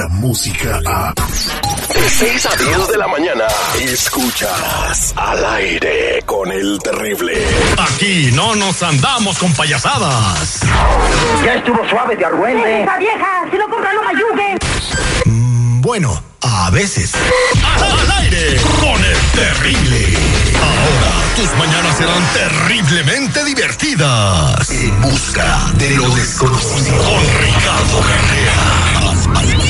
la música a... De 6 a 10 de la mañana, escuchas al aire con el terrible. Aquí no nos andamos con payasadas. Ya estuvo suave de argüente. ¡Esa vieja! ¡Si no compra, no me ayude! Mm, bueno, a veces. Al aire con el terrible. Ahora tus mañanas serán terriblemente divertidas. En busca de lo desconocido. Con Ricardo Carrera.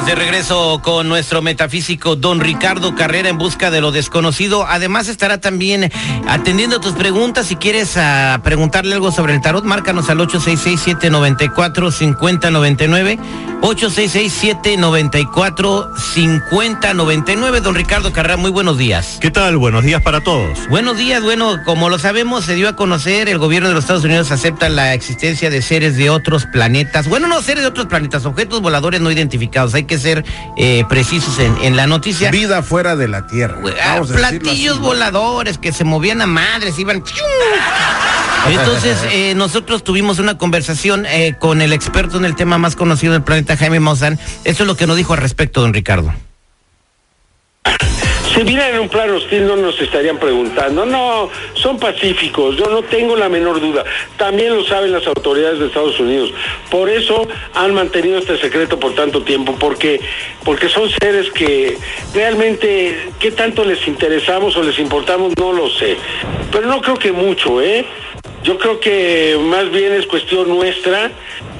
Estamos de regreso con nuestro metafísico don Ricardo Carrera en busca de lo desconocido. Además estará también atendiendo tus preguntas. Si quieres ah, preguntarle algo sobre el tarot, márcanos al 866-794-5099. 866-794-5099. Don Ricardo Carrera, muy buenos días. ¿Qué tal? Buenos días para todos. Buenos días. Bueno, como lo sabemos, se dio a conocer, el gobierno de los Estados Unidos acepta la existencia de seres de otros planetas. Bueno, no seres de otros planetas, objetos voladores no identificados. Hay que ser eh, precisos en, en la noticia. Vida fuera de la Tierra. Ah, platillos voladores que se movían a madres, iban. Entonces, eh, nosotros tuvimos una conversación eh, con el experto en el tema más conocido del planeta, Jaime Maussan. Esto es lo que nos dijo al respecto, don Ricardo. Si vinieran en un plano hostil no nos estarían preguntando. No, son pacíficos, yo no tengo la menor duda. También lo saben las autoridades de Estados Unidos. Por eso han mantenido este secreto por tanto tiempo, porque, porque son seres que realmente, ¿qué tanto les interesamos o les importamos? No lo sé. Pero no creo que mucho, ¿eh? Yo creo que más bien es cuestión nuestra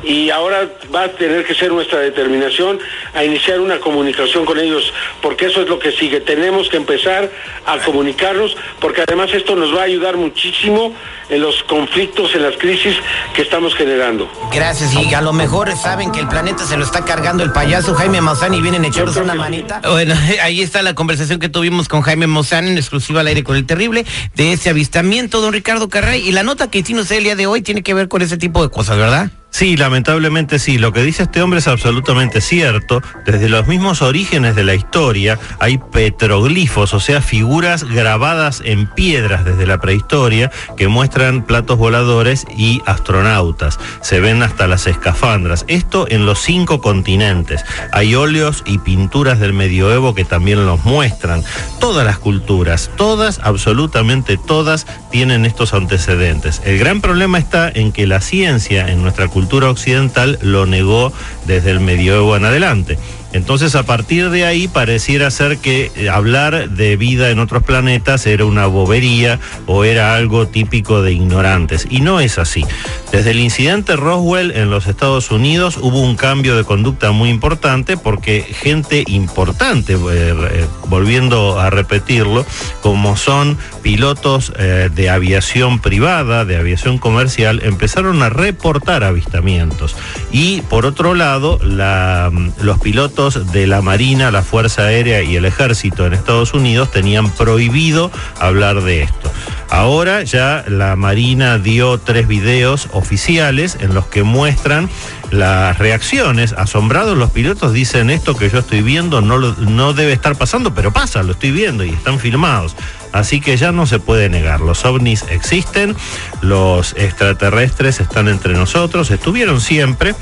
y ahora va a tener que ser nuestra determinación a iniciar una comunicación con ellos, porque eso es lo que sigue. Tenemos que empezar a comunicarnos, porque además esto nos va a ayudar muchísimo en los conflictos, en las crisis que estamos generando. Gracias, y a lo mejor saben que el planeta se lo está cargando el payaso Jaime Maussan y vienen a echarnos una manita. Bueno, ahí está la conversación que tuvimos con Jaime Maussan en exclusiva al aire con el terrible de ese avistamiento, don Ricardo Carray. Y la nota que hicimos el día de hoy tiene que ver con ese tipo de cosas, ¿verdad? Sí, lamentablemente sí. Lo que dice este hombre es absolutamente cierto. Desde los mismos orígenes de la historia hay petroglifos, o sea, figuras grabadas en piedras desde la prehistoria que muestran platos voladores y astronautas. Se ven hasta las escafandras. Esto en los cinco continentes. Hay óleos y pinturas del medioevo que también los muestran. Todas las culturas, todas, absolutamente todas, tienen estos antecedentes. El gran problema está en que la ciencia en nuestra cultura occidental lo negó desde el medioevo en adelante. Entonces, a partir de ahí pareciera ser que eh, hablar de vida en otros planetas era una bobería o era algo típico de ignorantes. Y no es así. Desde el incidente Roswell en los Estados Unidos hubo un cambio de conducta muy importante porque gente importante, eh, eh, volviendo a repetirlo, como son pilotos de aviación privada, de aviación comercial, empezaron a reportar avistamientos. Y por otro lado, la- los pilotos de la Marina, la Fuerza Aérea y el Ejército en Estados Unidos tenían prohibido hablar de esto. Ahora ya la Marina dio tres videos oficiales en los que muestran las reacciones. Asombrados los pilotos dicen esto que yo estoy viendo no, no debe estar pasando, pero pasa, lo estoy viendo y están filmados. Así que ya no se puede negar, los ovnis existen, los extraterrestres están entre nosotros, estuvieron siempre.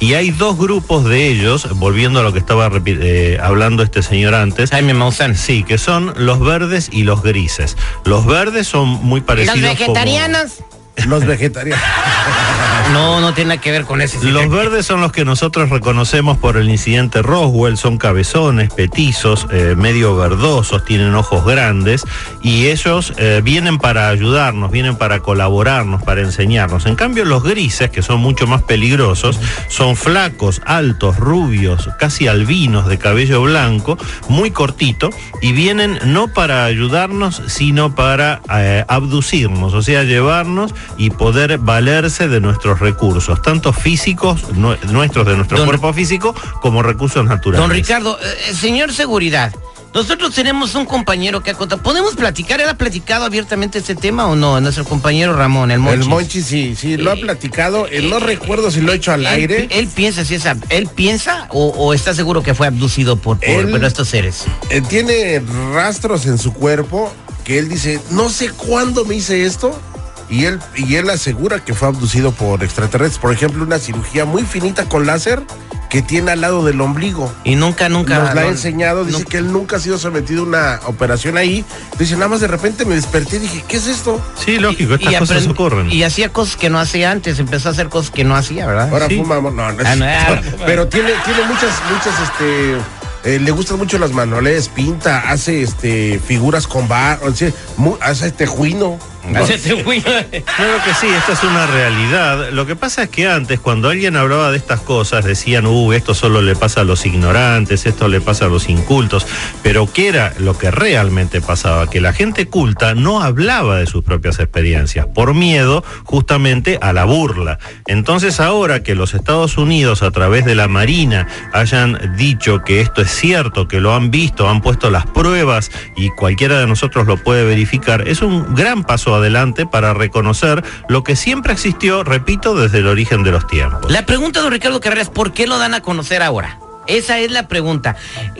Y hay dos grupos de ellos, volviendo a lo que estaba repi- eh, hablando este señor antes. Jaime Maussan. Sí, que son los verdes y los grises. Los verdes son muy parecidos. Los como- vegetarianos. Los vegetarianos. No, no tiene nada que ver con eso. Los verdes son los que nosotros reconocemos por el incidente Roswell, son cabezones, petizos, eh, medio verdosos, tienen ojos grandes y ellos eh, vienen para ayudarnos, vienen para colaborarnos, para enseñarnos. En cambio los grises, que son mucho más peligrosos, son flacos, altos, rubios, casi albinos, de cabello blanco, muy cortito y vienen no para ayudarnos, sino para eh, abducirnos, o sea, llevarnos y poder valerse de nuestros recursos, tanto físicos, nue- nuestros, de nuestro Don- cuerpo físico, como recursos naturales. Don Ricardo, eh, señor seguridad, Nosotros tenemos un compañero que ha contado. ¿Podemos platicar? ¿Él ha platicado abiertamente este tema o no? Nuestro compañero Ramón, el Monchi. El Monchi sí, sí, lo ha platicado. Eh, no recuerdo si lo ha hecho al Él, aire. él piensa si es ab- él piensa o, o está seguro que fue abducido por, por, Él- por estos seres. Eh, tiene rastros en su cuerpo que él dice, no sé cuándo me hice esto. Y él, y él asegura que fue abducido por extraterrestres. Por ejemplo, una cirugía muy finita con láser que tiene al lado del ombligo. Y nunca, nunca. Nos la ha enseñado, dice que él nunca ha sido sometido a una operación ahí. Dice, nada más de repente me desperté y dije, ¿qué es esto? Sí, lógico, estas y cosas ocurren. Y hacía cosas que no hacía antes, empezó a hacer cosas que no hacía, ¿verdad? Ahora Sí. fuma, no, no es- Ah, no, ahora fuma. pero tiene, tiene muchas, muchas, este, eh, le gustan mucho las manualidades, pinta, hace, este, figuras con bar, o sea, mu- hace tejuino. Claro que sí, esta es una realidad. Lo que pasa es que antes, cuando alguien hablaba de estas cosas, decían, uh, esto solo le pasa a los ignorantes, esto le pasa a los incultos. Pero ¿qué era lo que realmente pasaba? Que la gente culta no hablaba de sus propias experiencias, por miedo justamente a la burla. Entonces ahora que los Estados Unidos, a través de la Marina, hayan dicho que esto es cierto, que lo han visto, han puesto las pruebas y cualquiera de nosotros lo puede verificar, es un gran paso adelante para reconocer lo que siempre existió, repito, desde el origen de los tiempos. La pregunta, don Ricardo Carreras, ¿por qué lo dan a conocer ahora? Esa es la pregunta.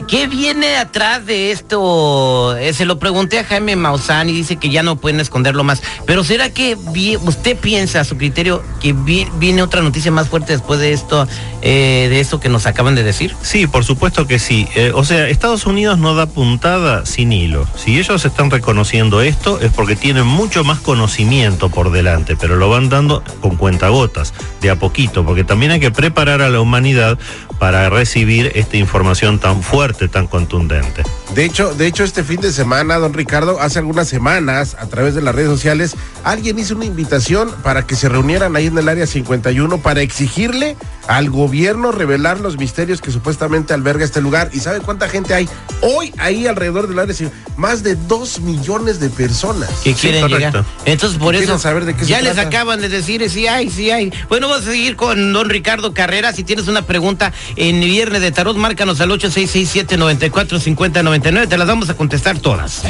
¿Qué viene atrás de esto? Eh, se lo pregunté a Jaime Maussan y dice que ya no pueden esconderlo más. Pero ¿será que usted piensa, a su criterio, que vi- viene otra noticia más fuerte después de esto, eh, de esto que nos acaban de decir? Sí, por supuesto que sí. Eh, o sea, Estados Unidos no da puntada sin hilo. Si ellos están reconociendo esto es porque tienen mucho más conocimiento por delante, pero lo van dando con cuentagotas, de a poquito, porque también hay que preparar a la humanidad para recibir esta información tan fuerte, tan contundente. De hecho, de hecho, este fin de semana, don Ricardo, hace algunas semanas, a través de las redes sociales, alguien hizo una invitación para que se reunieran ahí en el área 51 para exigirle al gobierno revelar los misterios que supuestamente alberga este lugar. ¿Y sabe cuánta gente hay? Hoy ahí alrededor del área 51, más de dos millones de personas. que Sí, quieren correcto. llegar. Entonces, por eso saber de qué se ya les trata. acaban de decir, sí hay, sí hay. Bueno, vamos a seguir con don Ricardo Carrera. Si tienes una pregunta en Viernes de Tarot, márcanos al 8667-945099. Te las vamos a contestar todas.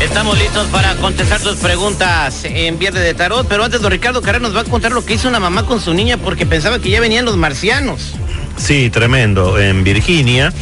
Estamos listos para contestar tus preguntas en Viernes de Tarot, pero antes don Ricardo Carrera nos va a contar lo que hizo una mamá con su niña porque pensaba que ya venían los marcianos. Sí, tremendo. En Virginia,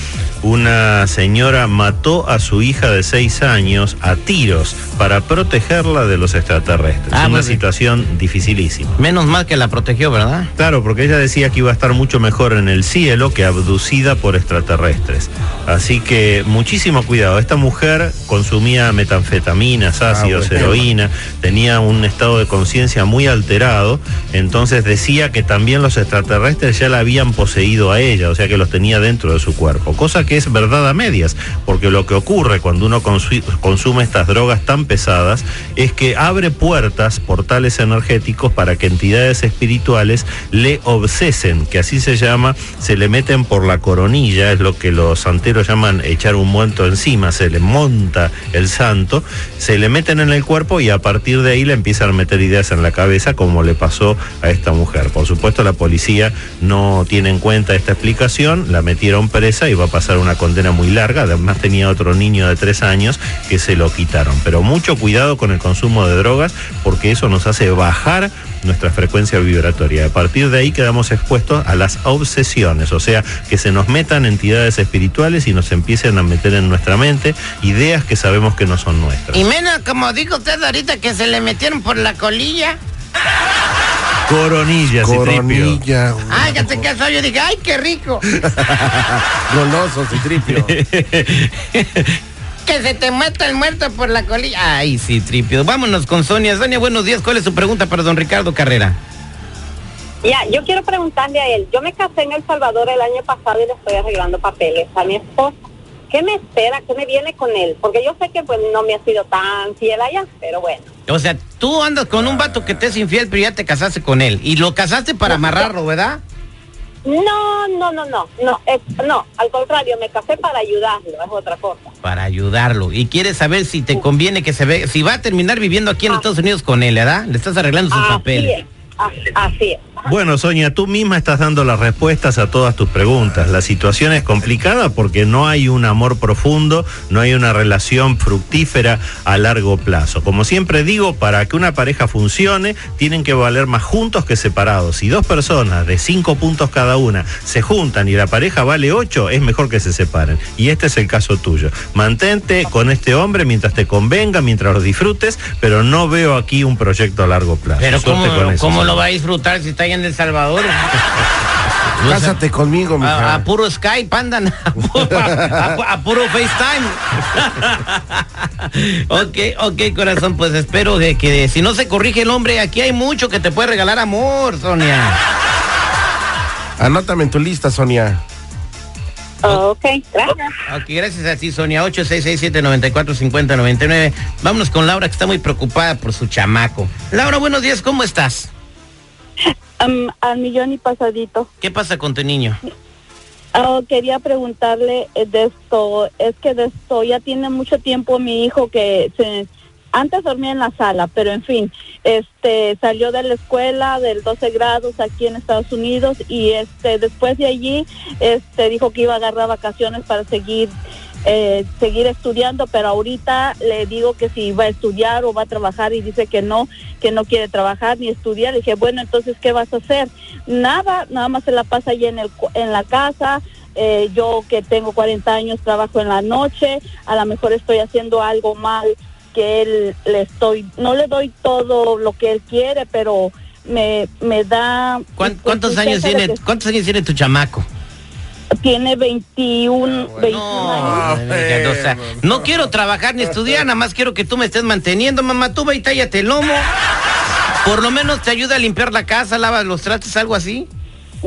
una señora mató a su hija de seis años a tiros para protegerla de los extraterrestres. Ah, Una situación dificilísima. Menos mal que la protegió, ¿verdad? Claro, porque ella decía que iba a estar mucho mejor en el cielo que abducida por extraterrestres. Así que muchísimo cuidado. Esta mujer consumía metanfetaminas, ácidos, bueno. heroína, tenía un estado de conciencia muy alterado, entonces decía que también los extraterrestres ya la habían poseído a ella, o sea que los tenía dentro de su cuerpo, cosa que es verdad a medias, porque lo que ocurre cuando uno consu- consume estas drogas tan pesadas es que abre puertas, portales energéticos para que entidades espirituales le obsesen, que así se llama, se le meten por la coronilla, es lo que los santeros llaman echar un muerto encima, se le monta el santo, se le meten en el cuerpo y a partir de ahí le empiezan a meter ideas en la cabeza como le pasó a esta mujer. Por supuesto la policía no tiene en cuenta esta explicación, la metieron presa y va a pasar una condena muy larga, además tenía otro niño de tres años que se lo quitaron. Pero mucho cuidado con el consumo de drogas porque eso nos hace bajar nuestra frecuencia vibratoria. A partir de ahí quedamos expuestos a las obsesiones, o sea, que se nos metan entidades espirituales y nos empiecen a meter en nuestra mente ideas que sabemos que no son nuestras. Y menos, como dijo usted ahorita, que se le metieron por la colilla. Coronillas, Citripio. Coronilla. Ay, ya te casó. Yo dije, ay, qué rico. Goloso, Citripio. Que se te meta el muerto por la colilla. Ay, sí, tripio. Vámonos con Sonia. Sonia, buenos días. ¿Cuál es su pregunta para don Ricardo Carrera? Ya, yo quiero preguntarle a él. Yo me casé en El Salvador el año pasado y le estoy arreglando papeles a mi esposa. ¿Qué me espera? ¿Qué me viene con él? Porque yo sé que pues no me ha sido tan fiel allá, pero bueno. O sea, tú andas con un vato que te es infiel, pero ya te casaste con él. Y lo casaste para amarrarlo, ¿verdad? No, no, no, no, no, es- no, al contrario, me casé para ayudarlo, es otra cosa. Para ayudarlo. Y quieres saber si te conviene que se ve, si va a terminar viviendo aquí en Ah. Estados Unidos con él, ¿verdad? Le estás arreglando sus Así papeles. es, así es. Bueno, Sonia, tú misma estás dando las respuestas a todas tus preguntas. La situación es complicada porque no hay un amor profundo, no hay una relación fructífera a largo plazo. Como siempre digo, para que una pareja funcione, tienen que valer más juntos que separados. Si dos personas de cinco puntos cada una se juntan y la pareja vale ocho, es mejor que se separen. Y este es el caso tuyo. Mantente con este hombre mientras te convenga, mientras lo disfrutes, pero no veo aquí un proyecto a largo plazo. Pero Suerte ¿cómo, con eso, cómo lo va a disfrutar si está allá en El Salvador? Cásate conmigo, mija. A, a puro Skype andan, a, pu- a- a puro FaceTime. ok, ok, corazón, pues espero de que si no se corrige el hombre, aquí hay mucho que te puede regalar amor, Sonia. Anótame en tu lista, Sonia. Ok, gracias. Ok, gracias a ti, Sonia. 8667-945099. Vámonos con Laura, que está muy preocupada por su chamaco. Laura, buenos días, ¿cómo estás? Am, al millón y pasadito. ¿Qué pasa con tu niño? Ah, quería preguntarle eh, de esto, es que de esto ya tiene mucho tiempo mi hijo que se antes dormía en la sala, pero en fin, este salió de la escuela del 12 grados aquí en Estados Unidos y este después de allí este dijo que iba a agarrar vacaciones para seguir eh, seguir estudiando, pero ahorita le digo que si va a estudiar o va a trabajar y dice que no, que no quiere trabajar ni estudiar. Le dije, bueno, entonces, ¿qué vas a hacer? Nada, nada más se la pasa allí en, el, en la casa. Eh, yo que tengo 40 años trabajo en la noche, a lo mejor estoy haciendo algo mal que él le estoy, no le doy todo lo que él quiere, pero me, me da... ¿Cuán- ¿Cuántos pues, años tiene, cuántos años tiene tu chamaco? Tiene 21, 21 años. O sea, no quiero trabajar ni estudiar, nada más quiero que tú me estés manteniendo, mamá. Tú ve y tállate el lomo. Por lo menos te ayuda a limpiar la casa, lavas los trastes, algo así.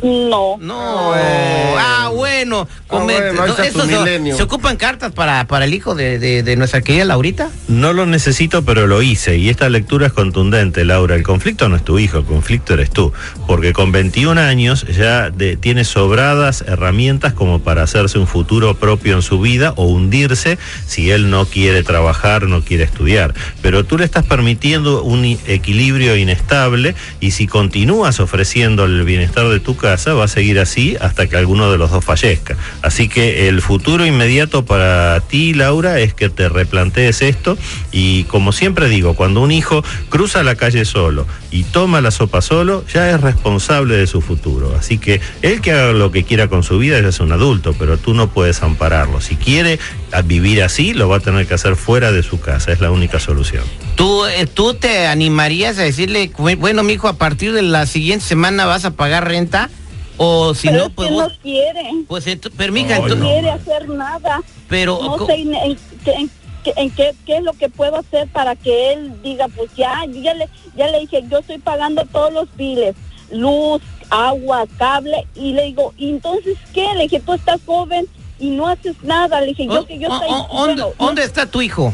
No. No. Ah, bueno. Come- bueno, ahí no, está tu eso se- milenio. ¿Se ocupan cartas para, para el hijo de, de- de nuestra querida Laurita? No lo necesito, pero lo hice. Y esta lectura es contundente, Laura. El conflicto no es tu hijo, el conflicto eres tú. Porque con 21 años ya de- tiene sobradas herramientas como para hacerse un futuro propio en su vida o hundirse si él no quiere trabajar, no quiere estudiar. Pero tú le estás permitiendo un equilibrio inestable y si continúas ofreciendo el bienestar de tu casa, va a seguir así hasta que alguno de los dos fallezca. Así que el futuro inmediato para ti, Laura, es que te replantees esto y como siempre digo, cuando un hijo cruza la calle solo y toma la sopa solo, ya es responsable de su futuro. Así que él que haga lo que quiera con su vida ya es un adulto, pero tú no puedes ampararlo. Si quiere a- vivir así, lo va a tener que hacer fuera de su casa, es la única solución. ¿Tú, eh, ¿Tú te animarías a decirle, "Bu- bueno, mijo, a partir de la siguiente semana vas a pagar renta? O si pero no, es pues que vos- no quiere. Pues, pero mija, no quiere hacer nada. pero no sé en, en- qué- en qué- en qué, qué es lo que puedo hacer para que él diga, pues ya, ya le, ya le dije, yo estoy pagando todos los biles, luz, agua, cable, y le digo, ¿y entonces qué? Le dije, tú estás joven y no haces nada. Le dije, yo Oh, que yo oh, estoy, oh, ¿dónde, bueno, no- dónde está tu hijo?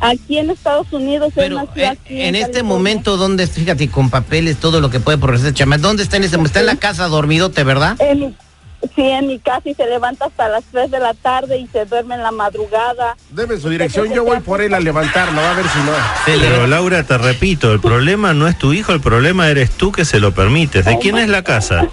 aquí en Estados Unidos, él Pero nació en, aquí en este California. momento, ¿dónde, fíjate, con papeles, todo lo que puede progresar chama, ¿dónde está en ese momento? Está en la casa dormidote, ¿verdad? En mi- sí, en mi casa y se levanta hasta las 3 de la tarde y se duerme en la madrugada. Deme su dirección, yo voy por él a levantarlo, va a ver si no. Pero Laura, te repito, el problema no es tu hijo, el problema eres tú que se lo permites. ¿De quién es la casa?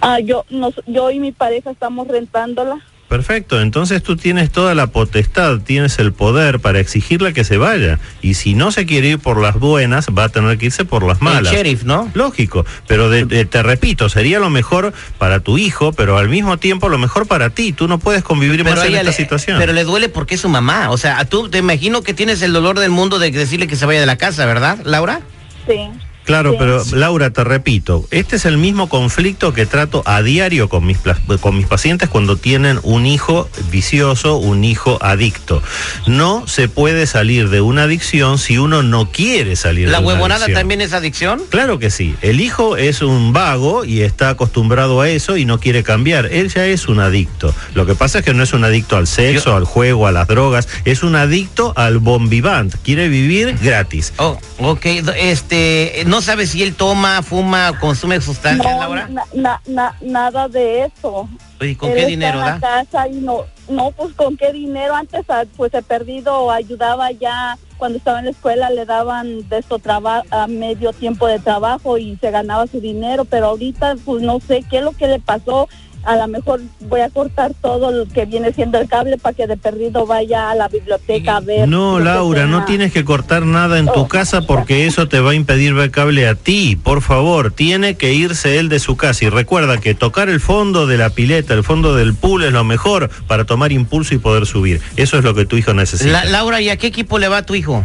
Ah, yo, nos, yo y mi pareja estamos rentándola. Perfecto, entonces tú tienes toda la potestad, tienes el poder para exigirle que se vaya. Y si no se quiere ir por las buenas, va a tener que irse por las El malas. sheriff, ¿no? Lógico, pero de- de- te repito, sería lo mejor para tu hijo, pero al mismo tiempo lo mejor para ti. Tú no puedes convivir Pero más en esta le, situación. pero le duele porque es su mamá. O sea, tú te imagino que tienes el dolor del mundo de decirle que se vaya de la casa, ¿verdad, Laura? Sí. Claro, pero Laura, te repito, este es el mismo conflicto que trato a diario con mis, con mis pacientes cuando tienen un hijo vicioso, un hijo adicto. No se puede salir de una adicción si uno no quiere salir ¿La de una huevonada adicción. también es adicción? Claro que sí. El hijo es un vago y está acostumbrado a eso y no quiere cambiar. Él ya es un adicto. Lo que pasa es que no es un adicto al sexo, Yo- al juego, a las drogas. Es un adicto al bon vivant. Quiere vivir gratis. Oh, ok. Este, no sabes si él toma, fuma, consume sustancias, No, Laura. na- na- na- nada de eso. ¿Y con Él qué está dinero en la da? casa y no, no, pues con qué dinero. Antes, ah, pues he perdido, ayudaba ya cuando estaba en la escuela, le daban de esto traba- a medio tiempo de trabajo y se ganaba su dinero, pero ahorita, pues no sé qué es lo que le pasó. A lo mejor voy a cortar todo lo que viene siendo el cable para que de perdido vaya a la biblioteca a ver. No, Laura, no tienes que cortar nada en tu Oh. casa porque eso te va a impedir ver cable a ti. Por favor, tiene que irse él de su casa. Y recuerda que tocar el fondo de la pileta, el fondo del pool es lo mejor para tomar impulso y poder subir. Eso es lo que tu hijo necesita. La- Laura, ¿y a qué equipo le va tu hijo?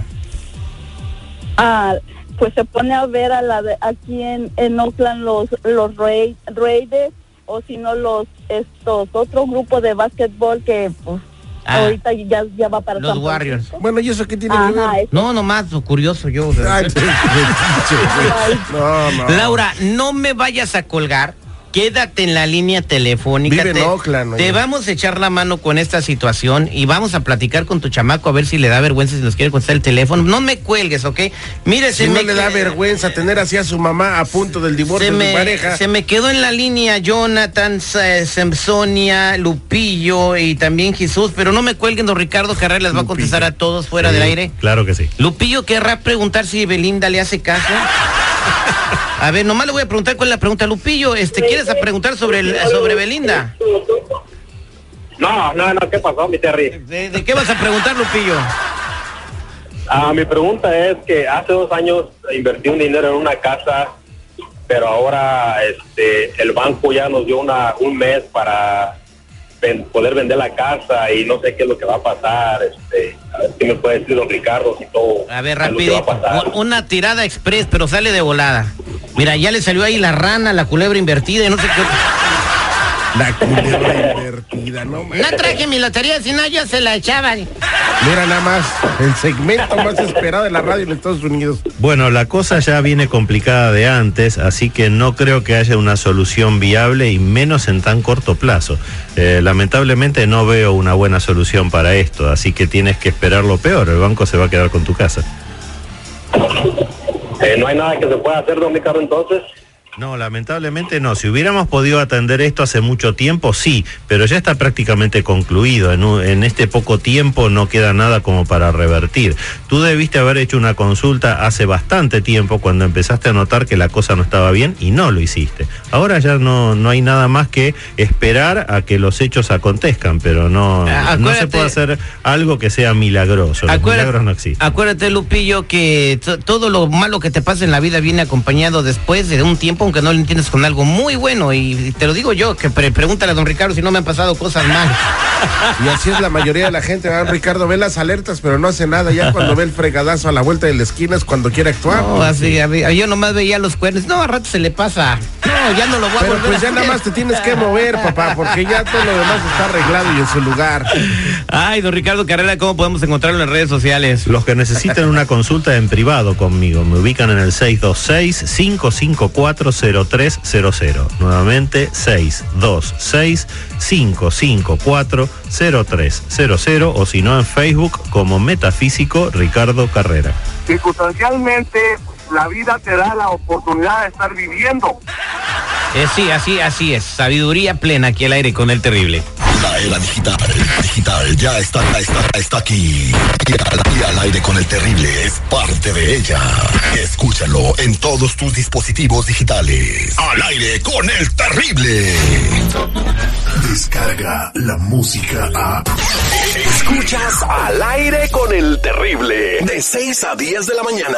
Ah, pues se pone a ver a la de, aquí en, en Oakland los los Ra- Raiders o si no los estos otro grupo de básquetbol que pues Ah. ahorita ya, ya va para Los San Warriors. Bueno, ¿y eso qué tiene Ajá, que ver? es- No, nomás, curioso yo. Ay, no, no. Laura, no me vayas a colgar. Quédate en la línea telefónica. Vive en te, Oakland, te vamos a echar la mano con esta situación y vamos a platicar con tu chamaco a ver si le da vergüenza si nos quiere contestar el teléfono. No me cuelgues, ¿ok? Mire, Si se no me le da vergüenza tener así a su mamá a punto del divorcio de me, su pareja. se me quedó en la línea Jonathan, Sa- Samsonia, Lupillo y también Jesús, pero no me cuelguen, don Ricardo Carrera les va a contestar a todos fuera Sí, del aire. Claro que sí. Lupillo querrá preguntar si Belinda le hace caso. A ver, nomás le voy a preguntar cuál es la pregunta. Lupillo, este, ¿quieres preguntar sobre el, sobre Belinda? No, no, no, ¿qué pasó, mi Terry? ¿De, de qué vas a preguntar, Lupillo? Ah, mi pregunta es que hace dos años invertí un dinero en una casa, pero ahora este, el banco ya nos dio una, un mes para ven- poder vender la casa y no sé qué es lo que va a pasar. Este, a ver qué me puede decir don Ricardo si todo. A ver, rapidito. Una tirada express, pero sale de volada. Mira, ya le salió ahí la rana, la culebra invertida y no sé qué. La culebra invertida, no No traje mi lotería, si no yo se la echaba. Mira nada más, el segmento más esperado de la radio en Estados Unidos. Bueno, la cosa ya viene complicada de antes, así que no creo que haya una solución viable y menos en tan corto plazo. Eh, lamentablemente no veo una buena solución para esto, así que tienes que esperar lo peor. El banco se va a quedar con tu casa. Eh, no hay nada que se pueda hacer, don Ricardo, entonces. No, lamentablemente no. Si hubiéramos podido atender esto hace mucho tiempo, sí, pero ya está prácticamente concluido. En, un- en este poco tiempo no queda nada como para revertir. Tú debiste haber hecho una consulta hace bastante tiempo cuando empezaste a notar que la cosa no estaba bien y no lo hiciste. Ahora ya no, no hay nada más que esperar a que los hechos acontezcan, pero no, no se puede hacer algo que sea milagroso. Los milagros no existen. Acuérdate, Lupillo, que to- todo lo malo que te pasa en la vida viene acompañado después de un tiempo, aunque no lo entiendes con algo muy bueno. Y te lo digo yo, que pre- pregúntale a don Ricardo si no me han pasado cosas mal. Y así es la mayoría de la gente, ¿verdad? Ricardo ve las alertas, pero no hace nada. Ya cuando ve el fregadazo a la vuelta de la esquina es cuando quiere actuar. No, así, yo nomás veía los cuernos. No, a rato se le pasa. No, ya no lo voy a Pero volver pues a ya nada más te tienes que mover, papá, porque ya todo lo demás está arreglado y en su lugar. Ay, don Ricardo Carrera, ¿cómo podemos encontrarlo en redes sociales? Los que necesiten una consulta en privado conmigo me ubican en el 626-554-0300. Nuevamente 626-554-0300 o si no en Facebook como Metafísico Ricardo Carrera. circunstancialmente la vida te da la oportunidad de estar viviendo. Eh, sí, así, así es. Sabiduría plena aquí al aire con el terrible. La era digital, digital, ya está, está, está aquí. Y al, y al aire con el terrible es parte de ella. Escúchalo en todos tus dispositivos digitales. Al aire con el terrible. Descarga la música a. Escuchas al aire con el terrible. De 6 a 10 de la mañana.